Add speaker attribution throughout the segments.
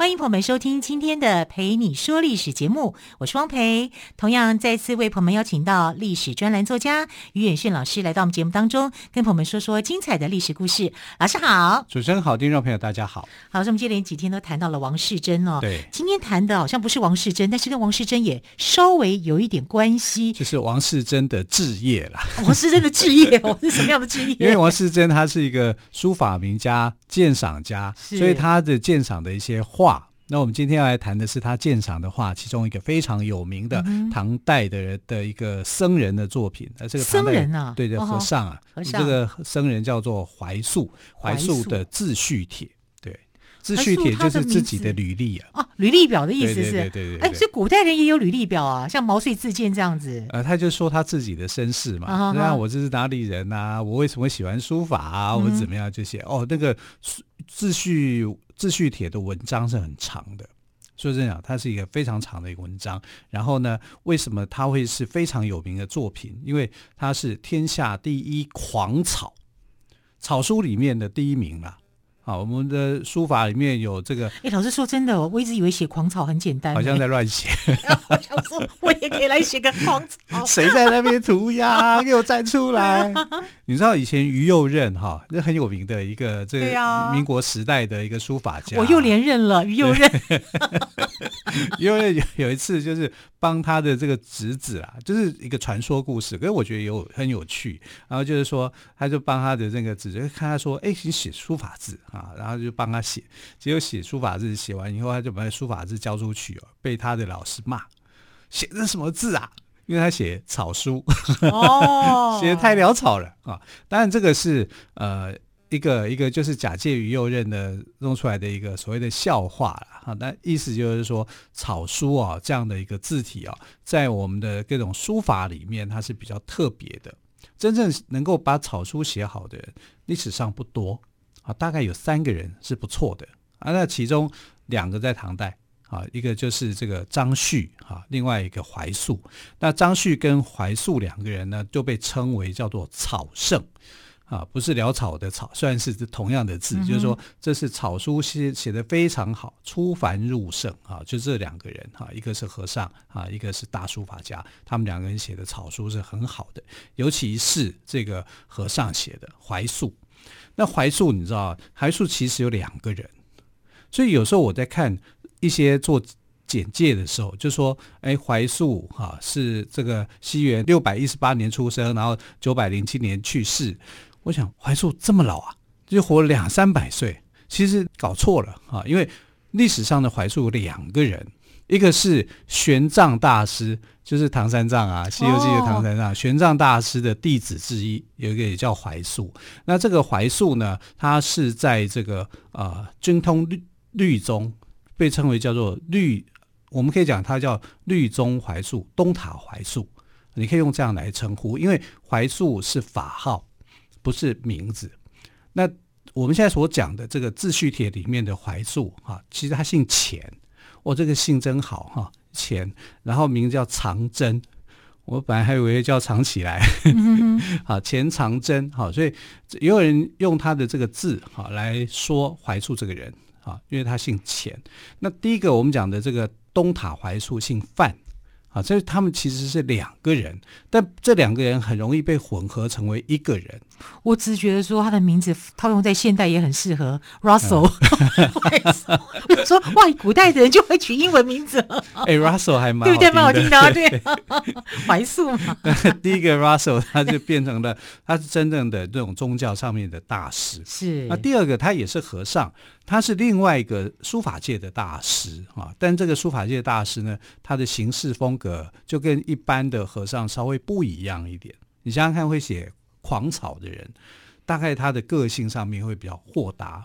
Speaker 1: 欢迎朋友们收听今天的《陪你说历史》节目，我是汪培。同样再次为朋友们邀请到历史专栏作家于远炫老师来到我们节目当中，跟朋友们说说精彩的历史故事。老师好，
Speaker 2: 主持人好，听众朋友大家好。
Speaker 1: 好，我们接连几天都谈到了王世贞哦。
Speaker 2: 对，
Speaker 1: 今天谈的好像不是王世贞，但是跟王世贞也稍微有一点关系，
Speaker 2: 就是王世贞的置业啦。
Speaker 1: 王世贞的置业哦，是什么样的置业？
Speaker 2: 因为王世贞他是一个书法名家、鉴赏家，所以他的鉴赏的一些画。那我们今天要来谈的是他鉴赏的画，其中一个非常有名的唐代的人的一个僧人的作品。呃、嗯，这个
Speaker 1: 僧人啊，
Speaker 2: 对的和尚啊，和尚这个僧人叫做怀素，怀素的自序帖。对，自序帖就是自己的履历啊。
Speaker 1: 啊，履历表的意思是，
Speaker 2: 对对对对。哎，
Speaker 1: 所以古代人也有履历表啊，像毛遂自荐这样子。
Speaker 2: 呃，他就说他自己的身世嘛，那、啊、我这是哪里人啊？我为什么喜欢书法啊？我怎么样这些？嗯、哦，那个自序。自序帖的文章是很长的，说真的，它是一个非常长的一个文章。然后呢，为什么它会是非常有名的作品？因为它是天下第一狂草，草书里面的第一名了。好，我们的书法里面有这个。
Speaker 1: 哎，老师说真的，我一直以为写狂草很简单，
Speaker 2: 好像在乱写。
Speaker 1: 我想说，我也可以来写个狂草。
Speaker 2: 谁在那边涂鸦？给我站出来！你知道以前于右任哈，那很有名的一个这个民国时代的一个书法家。
Speaker 1: 我又连任了，于右任。
Speaker 2: 于右任有有一次就是帮他的这个侄子啊，就是一个传说故事，可是我觉得有很有趣。然后就是说，他就帮他的这个侄子看他说，哎，你写书法字啊，然后就帮他写。结果写书法字写完以后，他就把书法字交出去哦，被他的老师骂，写的什么字啊？因为他写草书，哦，写的太潦草了啊！当然，这个是呃一个一个就是假借于右任的弄出来的一个所谓的笑话了哈。那意思就是说，草书啊这样的一个字体啊，在我们的各种书法里面，它是比较特别的。真正能够把草书写好的人，历史上不多啊，大概有三个人是不错的啊。那其中两个在唐代。啊，一个就是这个张旭啊，另外一个怀素。那张旭跟怀素两个人呢，就被称为叫做草圣啊，不是潦草的草，虽然是同样的字，嗯、就是说这是草书写写的非常好，出凡入圣啊。就这两个人哈，一个是和尚啊，一个是大书法家，他们两个人写的草书是很好的，尤其是这个和尚写的怀素。那怀素你知道，怀素其实有两个人，所以有时候我在看。一些做简介的时候就说：“哎，怀素哈是这个西元六百一十八年出生，然后九百零七年去世。”我想怀素这么老啊，就活了两三百岁，其实搞错了啊！因为历史上的怀素有两个人，一个是玄奘大师，就是唐三藏啊，《西游记》的唐三藏，哦、玄奘大师的弟子之一，有一个也叫怀素。那这个怀素呢，他是在这个啊，精、呃、通律律宗。被称为叫做律，我们可以讲它叫律宗怀素、东塔怀素，你可以用这样来称呼，因为怀素是法号，不是名字。那我们现在所讲的这个自序帖里面的怀素哈，其实他姓钱，我这个姓真好哈，钱，然后名字叫藏真，我本来还以为叫藏起来，好 钱藏真，好，所以也有人用他的这个字哈来说怀素这个人。啊，因为他姓钱。那第一个我们讲的这个东塔怀素姓范。啊，这他们其实是两个人，但这两个人很容易被混合成为一个人。
Speaker 1: 我只觉得说他的名字套用在现代也很适合，Russell。说哇，古代的人就会取英文名字。
Speaker 2: 哎，Russell 还蛮
Speaker 1: 对不对？蛮好听的，对。怀素嘛。
Speaker 2: 第一个 Russell 他就变成了，他是真正的这种宗教上面的大师。
Speaker 1: 是。
Speaker 2: 那第二个他也是和尚。他是另外一个书法界的大师啊，但这个书法界的大师呢，他的行事风格就跟一般的和尚稍微不一样一点。你想想看，会写狂草的人，大概他的个性上面会比较豁达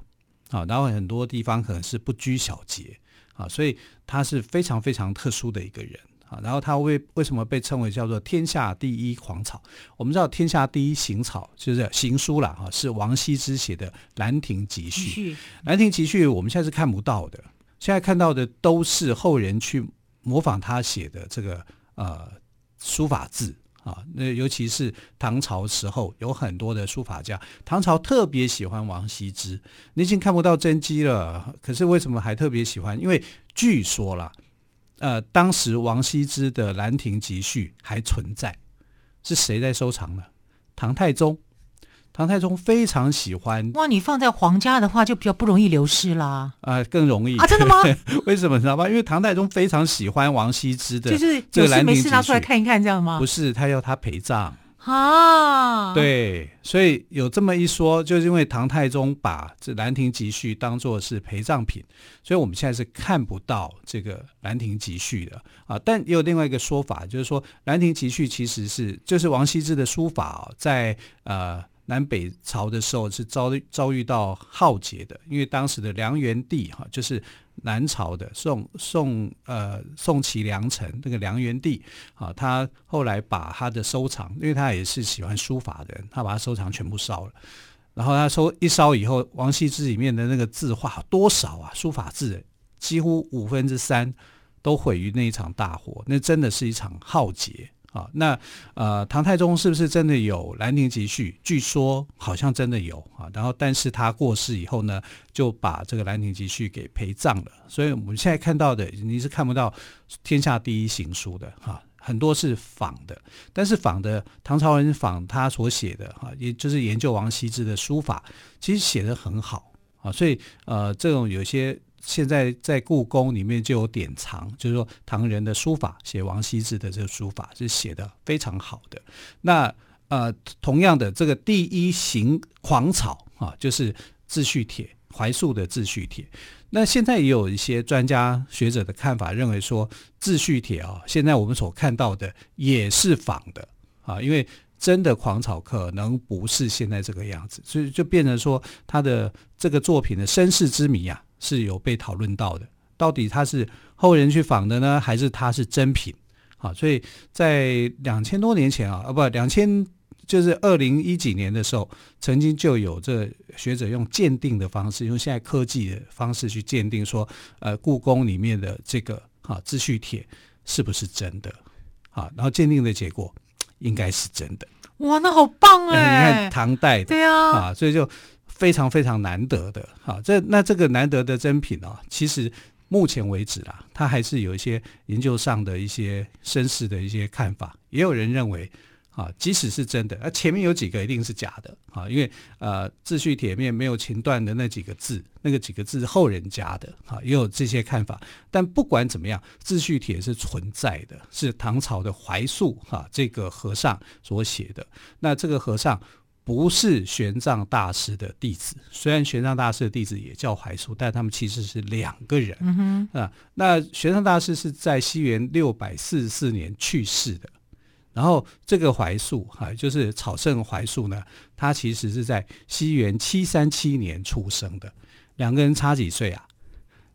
Speaker 2: 啊，然后很多地方可能是不拘小节啊，所以他是非常非常特殊的一个人啊。然后他为为什么被称为叫做天下第一狂草？我们知道天下第一行草就是行书啦，哈，是王羲之写的《兰亭集序》。《兰亭集序》我们现在是看不到的，现在看到的都是后人去模仿他写的这个呃书法字。啊，那尤其是唐朝时候有很多的书法家，唐朝特别喜欢王羲之。你已经看不到真迹了，可是为什么还特别喜欢？因为据说啦，呃，当时王羲之的《兰亭集序》还存在，是谁在收藏呢？唐太宗。唐太宗非常喜欢
Speaker 1: 哇，你放在皇家的话就比较不容易流失啦。
Speaker 2: 啊、呃，更容易
Speaker 1: 啊？真的吗？
Speaker 2: 为什么你知道吗？因为唐太宗非常喜欢王羲之的，
Speaker 1: 就是就是没事拿出来看一看，这样吗？
Speaker 2: 不是，他要他陪葬
Speaker 1: 啊。
Speaker 2: 对，所以有这么一说，就是因为唐太宗把这《兰亭集序》当做是陪葬品，所以我们现在是看不到这个《兰亭集序》的啊。但也有另外一个说法，就是说《兰亭集序》其实是就是王羲之的书法，在呃。南北朝的时候是遭遭遇到浩劫的，因为当时的梁元帝哈，就是南朝的宋宋呃宋齐梁陈那个梁元帝啊，他后来把他的收藏，因为他也是喜欢书法的人，他把他收藏全部烧了。然后他收一烧以后，王羲之里面的那个字画多少啊？书法字几乎五分之三都毁于那一场大火，那真的是一场浩劫。啊，那呃，唐太宗是不是真的有《兰亭集序》？据说好像真的有啊。然后，但是他过世以后呢，就把这个《兰亭集序》给陪葬了。所以我们现在看到的，你是看不到天下第一行书的哈，很多是仿的。但是仿的唐朝人仿他所写的哈，也就是研究王羲之的书法，其实写得很好啊。所以呃，这种有些。现在在故宫里面就有典藏，就是说唐人的书法写王羲之的这个书法是写的非常好的。那呃，同样的这个第一行狂草啊，就是自序帖，怀素的自序帖。那现在也有一些专家学者的看法，认为说自序帖啊，现在我们所看到的也是仿的啊，因为真的狂草可能不是现在这个样子，所以就变成说他的这个作品的身世之谜啊。是有被讨论到的，到底它是后人去仿的呢，还是它是真品？好，所以在两千多年前啊，啊不，两千就是二零一几年的时候，曾经就有这学者用鉴定的方式，用现在科技的方式去鉴定说，呃，故宫里面的这个啊自序帖是不是真的？啊，然后鉴定的结果应该是真的。
Speaker 1: 哇，那好棒哎！
Speaker 2: 你看唐代的，
Speaker 1: 对啊，
Speaker 2: 啊，所以就。非常非常难得的，好，这那这个难得的珍品哦，其实目前为止啦，它还是有一些研究上的一些绅士的一些看法，也有人认为，啊，即使是真的，那前面有几个一定是假的，啊，因为呃自序帖面没有情段的那几个字，那个几个字是后人加的，啊，也有这些看法。但不管怎么样，自序帖是存在的，是唐朝的怀素哈这个和尚所写的，那这个和尚。不是玄奘大师的弟子，虽然玄奘大师的弟子也叫怀素，但他们其实是两个人。嗯，啊，那玄奘大师是在西元六百四十四年去世的，然后这个怀素哈，就是草圣怀素呢，他其实是在西元七三七年出生的，两个人差几岁啊？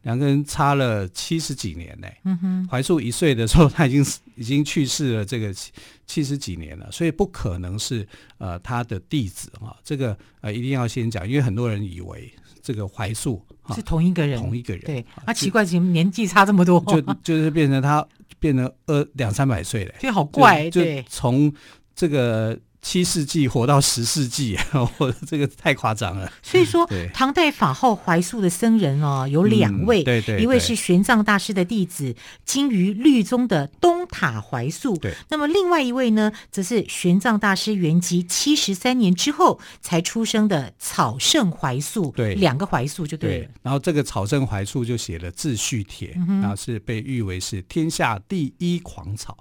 Speaker 2: 两个人差了七十几年呢。嗯哼，怀素一岁的时候，他已经 已经去世了，这个七七十几年了，所以不可能是呃他的弟子哈。这个呃一定要先讲，因为很多人以为这个怀素
Speaker 1: 是同一个人，
Speaker 2: 同一个人。
Speaker 1: 对，他奇怪，怎么年纪差这么多？
Speaker 2: 就就是变成他变成二两三百岁了，
Speaker 1: 这好怪。
Speaker 2: 就从这个。七世纪活到十世纪，我这个太夸张了。
Speaker 1: 所以说，唐代法号怀素的僧人哦，有两位，
Speaker 2: 嗯、对，对对，
Speaker 1: 一位是玄奘大师的弟子精于律宗的东塔怀素，
Speaker 2: 对。
Speaker 1: 那么另外一位呢，则是玄奘大师圆寂七十三年之后才出生的草圣怀素，
Speaker 2: 对，
Speaker 1: 两个怀素就对了。
Speaker 2: 对，然后这个草圣怀素就写了自序帖，嗯、然后是被誉为是天下第一狂草。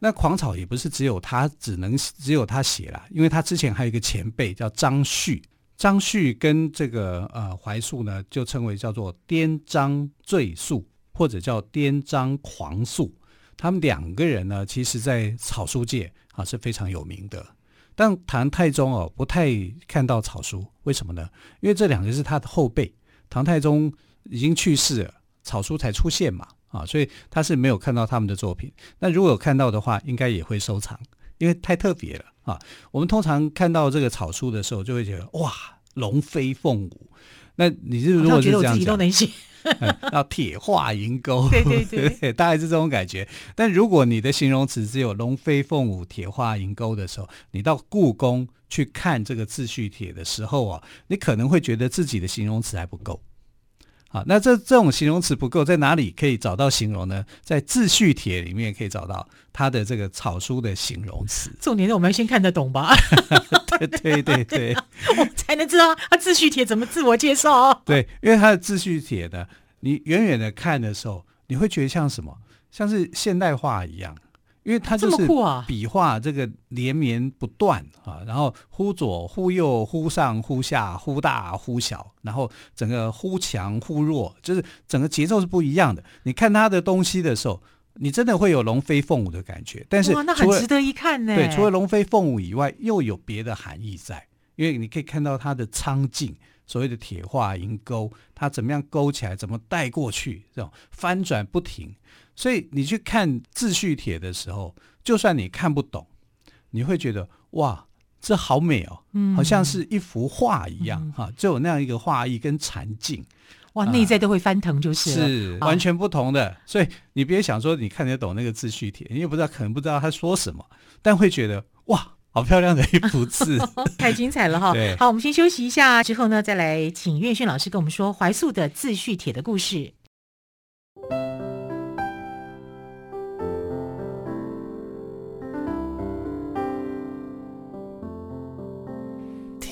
Speaker 2: 那狂草也不是只有他，只能只有他写了，因为他之前还有一个前辈叫张旭，张旭跟这个呃怀素呢，就称为叫做颠张醉素，或者叫颠张狂素。他们两个人呢，其实在草书界啊是非常有名的。但唐太宗哦不太看到草书，为什么呢？因为这两个是他的后辈，唐太宗已经去世了，草书才出现嘛。啊，所以他是没有看到他们的作品。那如果有看到的话，应该也会收藏，因为太特别了啊。我们通常看到这个草书的时候，就会觉得哇，龙飞凤舞。那你是如果是这样讲，要铁画银钩，
Speaker 1: 对对对，对，
Speaker 2: 大概是这种感觉。但如果你的形容词只有龙飞凤舞、铁画银钩的时候，你到故宫去看这个自叙帖的时候啊，你可能会觉得自己的形容词还不够。好，那这这种形容词不够，在哪里可以找到形容呢？在自叙帖里面可以找到它的这个草书的形容词。
Speaker 1: 重点是我们要先看得懂吧？
Speaker 2: 对对对对，
Speaker 1: 我们才能知道他自叙帖怎么自我介绍。
Speaker 2: 对，因为他的自叙帖呢，你远远的看的时候，你会觉得像什么？像是现代化一样。因为它就是笔画这个连绵不断啊，然后忽左忽右，忽上忽下，忽大忽小，然后整个忽强忽弱，就是整个节奏是不一样的。你看他的东西的时候，你真的会有龙飞凤舞的感觉。但是
Speaker 1: 哇，那很值得一看呢。
Speaker 2: 对，除了龙飞凤舞以外，又有别的含义在，因为你可以看到它的苍劲，所谓的铁画银钩，它怎么样勾起来，怎么带过去，这种翻转不停。所以你去看自叙帖的时候，就算你看不懂，你会觉得哇，这好美哦，嗯、好像是一幅画一样哈、嗯，就有那样一个画意跟禅境，
Speaker 1: 哇，内在都会翻腾，就是、
Speaker 2: 呃、是完全不同的。所以你别想说你看得懂那个自叙帖，你也不知道，可能不知道他说什么，但会觉得哇，好漂亮的一幅字，
Speaker 1: 太精彩了哈。好，我们先休息一下，之后呢，再来请岳迅老师跟我们说怀素的自叙帖的故事。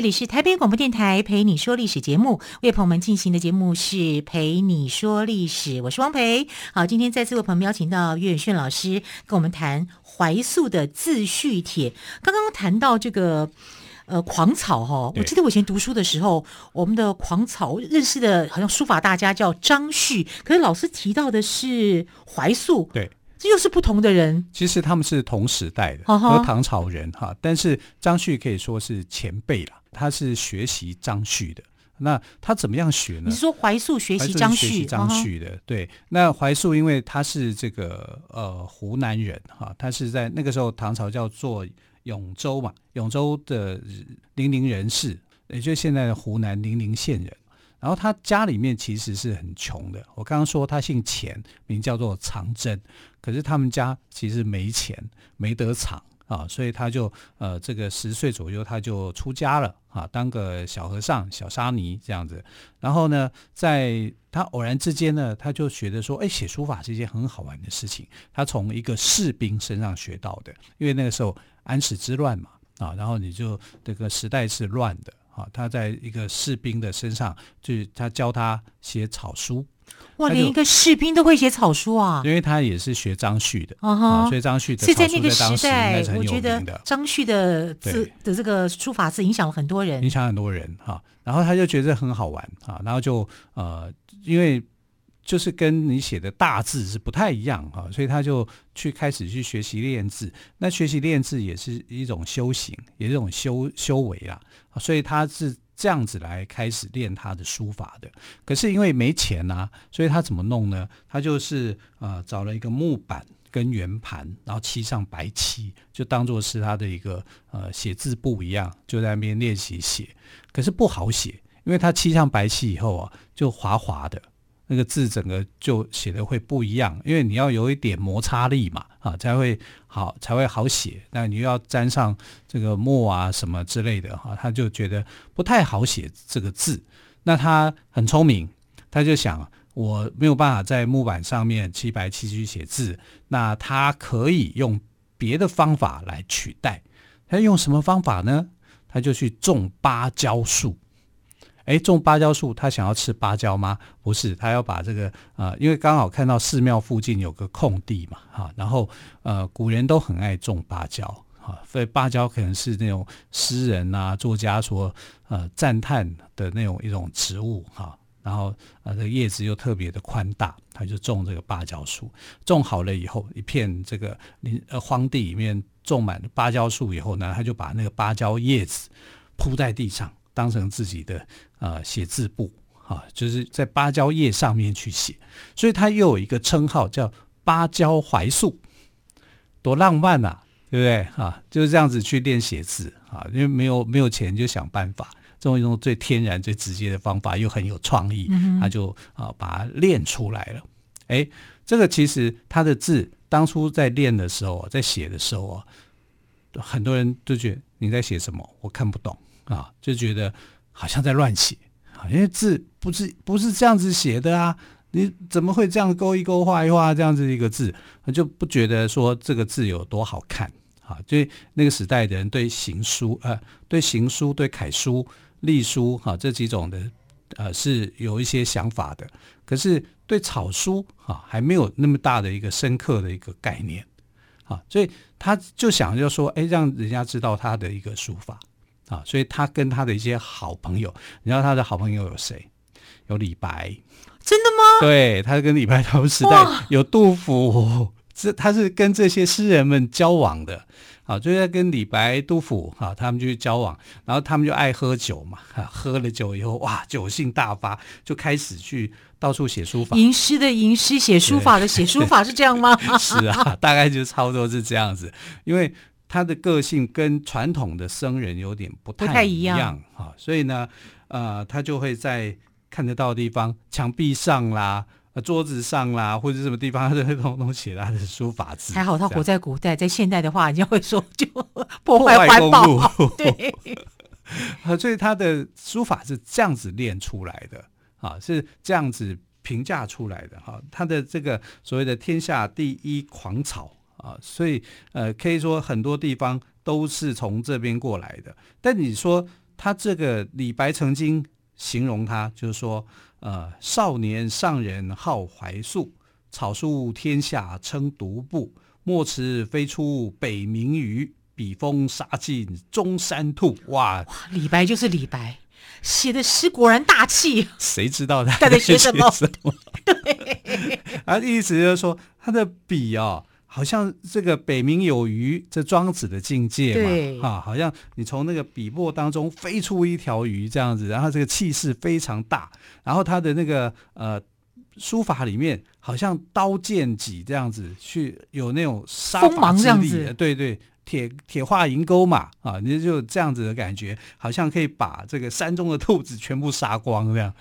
Speaker 1: 这里是台北广播电台陪你说历史节目，为朋友们进行的节目是陪你说历史，我是汪培。好，今天再次为朋友们邀请到岳远炫老师跟我们谈怀素的自叙帖。刚刚谈到这个呃狂草哈、哦，我记得我以前读书的时候，我们的狂草认识的好像书法大家叫张旭，可是老师提到的是怀素。
Speaker 2: 对。
Speaker 1: 这又是不同的人，
Speaker 2: 其实他们是同时代的，和唐朝人哈。但是张旭可以说是前辈了，他是学习张旭的。那他怎么样学呢？
Speaker 1: 你是说怀素学习张旭？
Speaker 2: 张旭的对。那怀素因为他是这个呃湖南人哈，他是在那个时候唐朝叫做永州嘛，永州的零陵人士，也就是现在的湖南零陵县人。然后他家里面其实是很穷的。我刚刚说他姓钱，名叫做藏真，可是他们家其实没钱，没得藏啊，所以他就呃这个十岁左右他就出家了啊，当个小和尚、小沙弥这样子。然后呢，在他偶然之间呢，他就觉得说，哎，写书法是一件很好玩的事情。他从一个士兵身上学到的，因为那个时候安史之乱嘛啊，然后你就这个时代是乱的。啊，他在一个士兵的身上，就是他教他写草书。
Speaker 1: 哇，连一个士兵都会写草书啊！
Speaker 2: 因为他也是学张旭的
Speaker 1: ，uh -huh,
Speaker 2: 啊，所以张旭的草书在当时应该是很有名的。是在那个时代，我觉得
Speaker 1: 张旭的字的这个书法字影响了很多人，
Speaker 2: 影响很多人哈、啊。然后他就觉得很好玩啊，然后就呃，因为。就是跟你写的大字是不太一样哈，所以他就去开始去学习练字。那学习练字也是一种修行，也是一种修修为啦。所以他是这样子来开始练他的书法的。可是因为没钱呐、啊，所以他怎么弄呢？他就是呃找了一个木板跟圆盘，然后漆上白漆，就当做是他的一个呃写字簿一样，就在那边练习写。可是不好写，因为他漆上白漆以后啊，就滑滑的。那个字整个就写的会不一样，因为你要有一点摩擦力嘛，啊，才会好才会好写。那你又要沾上这个墨啊什么之类的，哈，他就觉得不太好写这个字。那他很聪明，他就想我没有办法在木板上面七白七去写字，那他可以用别的方法来取代。他用什么方法呢？他就去种芭蕉树。哎，种芭蕉树，他想要吃芭蕉吗？不是，他要把这个呃，因为刚好看到寺庙附近有个空地嘛，哈，然后呃，古人都很爱种芭蕉，哈，所以芭蕉可能是那种诗人啊、作家所呃赞叹的那种一种植物，哈，然后呃，这个叶子又特别的宽大，他就种这个芭蕉树。种好了以后，一片这个林呃荒地里面种满芭蕉树以后呢，他就把那个芭蕉叶子铺在地上。当成自己的呃写字簿啊，就是在芭蕉叶上面去写，所以他又有一个称号叫芭蕉槐树，多浪漫啊，对不对啊？就是这样子去练写字啊，因为没有没有钱就想办法，这种一种最天然、最直接的方法，又很有创意，他就啊把它练出来了。哎，这个其实他的字当初在练的时候，在写的时候啊，很多人都觉得你在写什么，我看不懂。啊，就觉得好像在乱写啊，因为字不是不是这样子写的啊，你怎么会这样勾一勾画一画这样子一个字，就不觉得说这个字有多好看啊？就那个时代的人对行书呃，对行书、对楷书、隶书哈这几种的呃是有一些想法的，可是对草书啊还没有那么大的一个深刻的一个概念啊，所以他就想就说，哎，让人家知道他的一个书法。啊，所以他跟他的一些好朋友，你知道他的好朋友有谁？有李白，
Speaker 1: 真的吗？
Speaker 2: 对，他跟李白同时代，有杜甫，这他是跟这些诗人们交往的。啊，就在跟李白、杜甫啊，他们就去交往，然后他们就爱喝酒嘛，啊，喝了酒以后，哇，酒性大发，就开始去到处写书法。
Speaker 1: 吟诗的吟诗，写书法的写书法，是这样吗？
Speaker 2: 是啊，大概就差不多是这样子，因为。他的个性跟传统的僧人有点不太一样啊，所以呢，呃，他就会在看得到的地方，墙壁上啦、桌子上啦，或者什么地方，他都会通通写他的书法字。
Speaker 1: 还好他活在古代，在现代的话，人家会说就 破坏环保。对，
Speaker 2: 啊，所以他的书法是这样子练出来的啊，是这样子评价出来的哈。他的这个所谓的天下第一狂草。啊，所以呃，可以说很多地方都是从这边过来的。但你说他这个李白曾经形容他，就是说，呃，少年上人好怀素，草书天下称独步。莫辞飞出北冥鱼，笔锋杀尽中山兔。哇，
Speaker 1: 哇，李白就是李白，写的诗果然大气。
Speaker 2: 谁知道他在写什么？对，啊，意思就是说他的笔啊。好像这个北冥有鱼，这庄子的境界嘛，
Speaker 1: 对
Speaker 2: 啊，好像你从那个笔墨当中飞出一条鱼这样子，然后这个气势非常大，然后他的那个呃书法里面好像刀剑戟这样子去有那种杀伐之力，对对，铁铁画银钩嘛，啊，你就这样子的感觉，好像可以把这个山中的兔子全部杀光这样。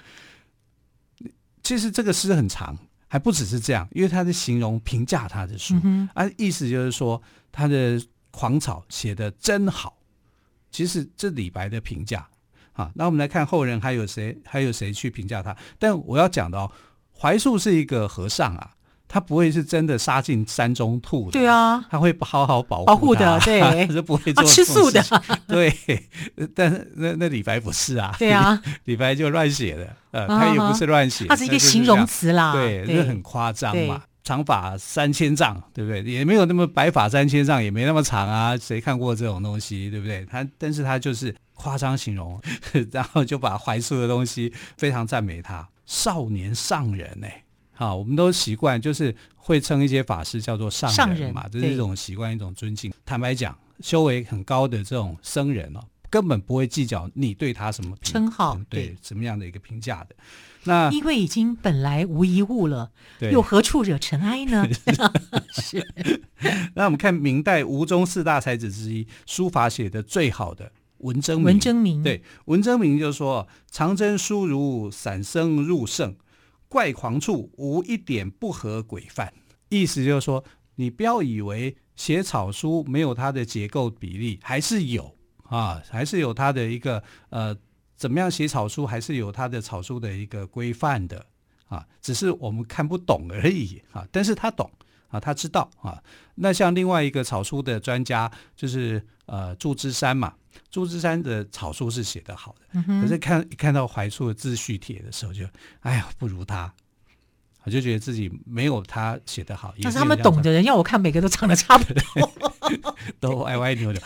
Speaker 2: 其实这个诗很长。还不只是这样，因为他是形容评价他的书，嗯、啊，意思就是说他的狂草写的真好。其实这李白的评价啊，那我们来看后人还有谁，还有谁去评价他？但我要讲的哦，槐树是一个和尚啊。他不会是真的杀进山中兔的，
Speaker 1: 对啊，
Speaker 2: 他会好好保护
Speaker 1: 保护的，对，
Speaker 2: 他是不会做
Speaker 1: 吃素的，
Speaker 2: 对。但是那那李白不是啊，
Speaker 1: 对啊，
Speaker 2: 李白就乱写的，呃，他也不是乱写，
Speaker 1: 他是一个形容词啦，
Speaker 2: 对，那很夸张嘛。长发三千丈，对不对？也没有那么白发三千丈，也没那么长啊。谁看过这种东西，对不对？他，但是他就是夸张形容，然后就把怀素的东西非常赞美他，少年上人呢。啊，我们都习惯就是会称一些法师叫做上人嘛，这是一种习惯，一种尊敬。坦白讲，修为很高的这种僧人哦，根本不会计较你对他什么
Speaker 1: 称号，
Speaker 2: 对，对什么样的一个评价的。那
Speaker 1: 因为已经本来无一物了，又何处惹尘埃呢？是。
Speaker 2: 那我们看明代吴中四大才子之一，书法写得最好的文征明。
Speaker 1: 文征明
Speaker 2: 对，文征明就是说，长征书如散僧入圣。怪狂处无一点不合规范，意思就是说，你不要以为写草书没有它的结构比例，还是有啊，还是有它的一个呃，怎么样写草书，还是有它的草书的一个规范的啊，只是我们看不懂而已啊。但是他懂啊，他知道啊。那像另外一个草书的专家，就是呃祝枝山嘛，祝枝山的草书是写得好的，嗯、可是看一看到怀素的自序帖的时候就，就哎呀不如他。我就觉得自己没有他写得好，
Speaker 1: 但是他们懂的人要我看，每个都长得差不多，
Speaker 2: 都歪歪扭扭。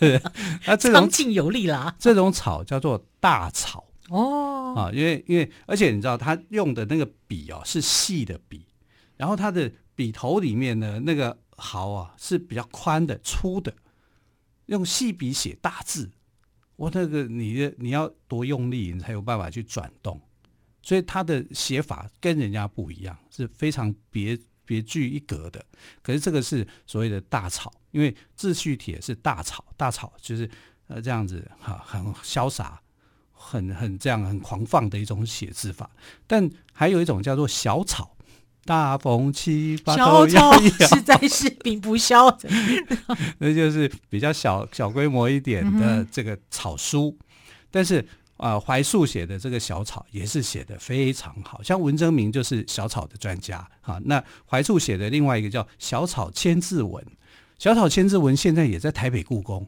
Speaker 1: 那这种强劲有力啦，
Speaker 2: 这种草叫做大草
Speaker 1: 哦
Speaker 2: 啊，因为因为而且你知道他用的那个笔哦是细的笔，然后他的笔头里面呢那个毫啊是比较宽的粗的，用细笔写大字，我那个你的你要多用力，你才有办法去转动。所以他的写法跟人家不一样，是非常别别具一格的。可是这个是所谓的大草，因为自序帖是大草，大草就是呃这样子哈，很潇洒，很很这样很狂放的一种写字法。但还有一种叫做小草，大风起，把头摇一摇，
Speaker 1: 实在是并不消的，
Speaker 2: 那就是比较小小规模一点的这个草书，嗯、但是。啊，怀素写的这个小草也是写的非常好，像文征明就是小草的专家啊。那怀素写的另外一个叫《小草千字文》，《小草千字文》现在也在台北故宫，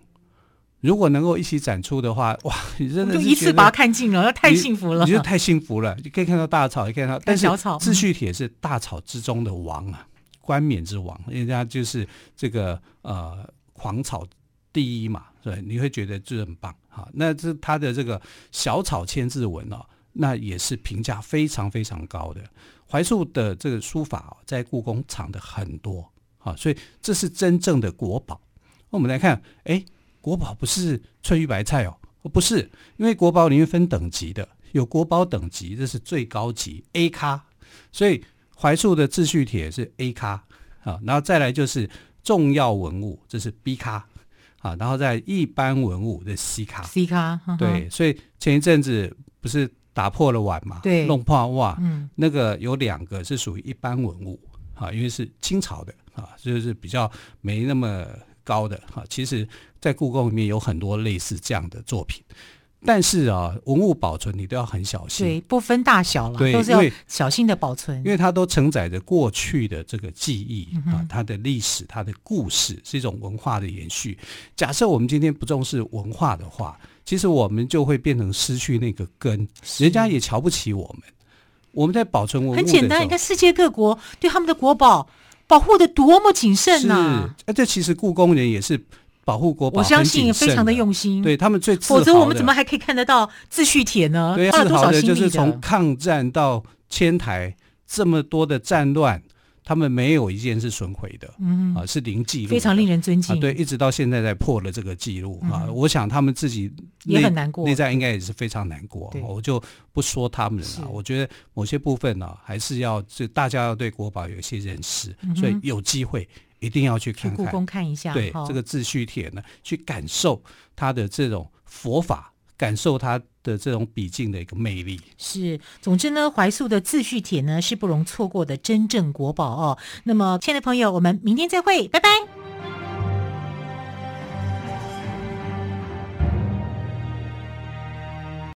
Speaker 2: 如果能够一起展出的话，哇，你真的是
Speaker 1: 就一次把它看尽了，那太幸福了，
Speaker 2: 你就太幸福了。你可以看到大草，也可以看到，但是小草自序帖是大草之中的王啊，冠冕之王，人家就是这个呃狂草第一嘛，对，你会觉得这很棒。好，那这他的这个小草千字文哦，那也是评价非常非常高的。怀素的这个书法哦，在故宫藏的很多，好，所以这是真正的国宝。我们来看，哎，国宝不是翠玉白菜哦，不是，因为国宝里面分等级的，有国宝等级，这是最高级 A 咖，所以槐树的秩序帖是 A 咖，啊，然后再来就是重要文物，这是 B 咖。啊，然后在一般文物的 C 咖
Speaker 1: ，C 咖，呵呵
Speaker 2: 对，所以前一阵子不是打破了碗嘛，
Speaker 1: 对，
Speaker 2: 弄破碗，
Speaker 1: 嗯，
Speaker 2: 那个有两个是属于一般文物，啊，因为是清朝的，啊，就是比较没那么高的，哈，其实在故宫里面有很多类似这样的作品。但是啊，文物保存你都要很小心，
Speaker 1: 对，不分大小了，对，都是要小心的保存，
Speaker 2: 因为它都承载着过去的这个记忆、嗯、啊，它的历史、它的故事是一种文化的延续。假设我们今天不重视文化的话，其实我们就会变成失去那个根，人家也瞧不起我们。我们在保存文物
Speaker 1: 很简单，你看世界各国对他们的国宝保护的多么谨慎呐、啊！
Speaker 2: 是，这其实故宫人也是。保护国宝，
Speaker 1: 我相信非常的用心。
Speaker 2: 对他们最
Speaker 1: 否则我们怎么还可以看得到自序帖呢？
Speaker 2: 对，
Speaker 1: 花了多少心力的？
Speaker 2: 就是从抗战到迁台这么多的战乱，他们没有一件是损毁的，嗯啊，是零记录，
Speaker 1: 非常令人尊敬。
Speaker 2: 啊、对，一直到现在才破了这个记录、嗯、啊！我想他们自己
Speaker 1: 也很难过，
Speaker 2: 内在应该也是非常难
Speaker 1: 过。
Speaker 2: 我就不说他们了。是我觉得某些部分呢、啊，还是要就大家要对国宝有一些认识，嗯、所以有机会。一定要去看看，
Speaker 1: 去故宫看一下。
Speaker 2: 对，哦、这个自序帖呢，去感受它的这种佛法，感受它的这种笔劲的一个魅力。
Speaker 1: 是，总之呢，怀素的自叙帖呢是不容错过的真正国宝哦。那么，亲爱的朋友，我们明天再会，拜拜。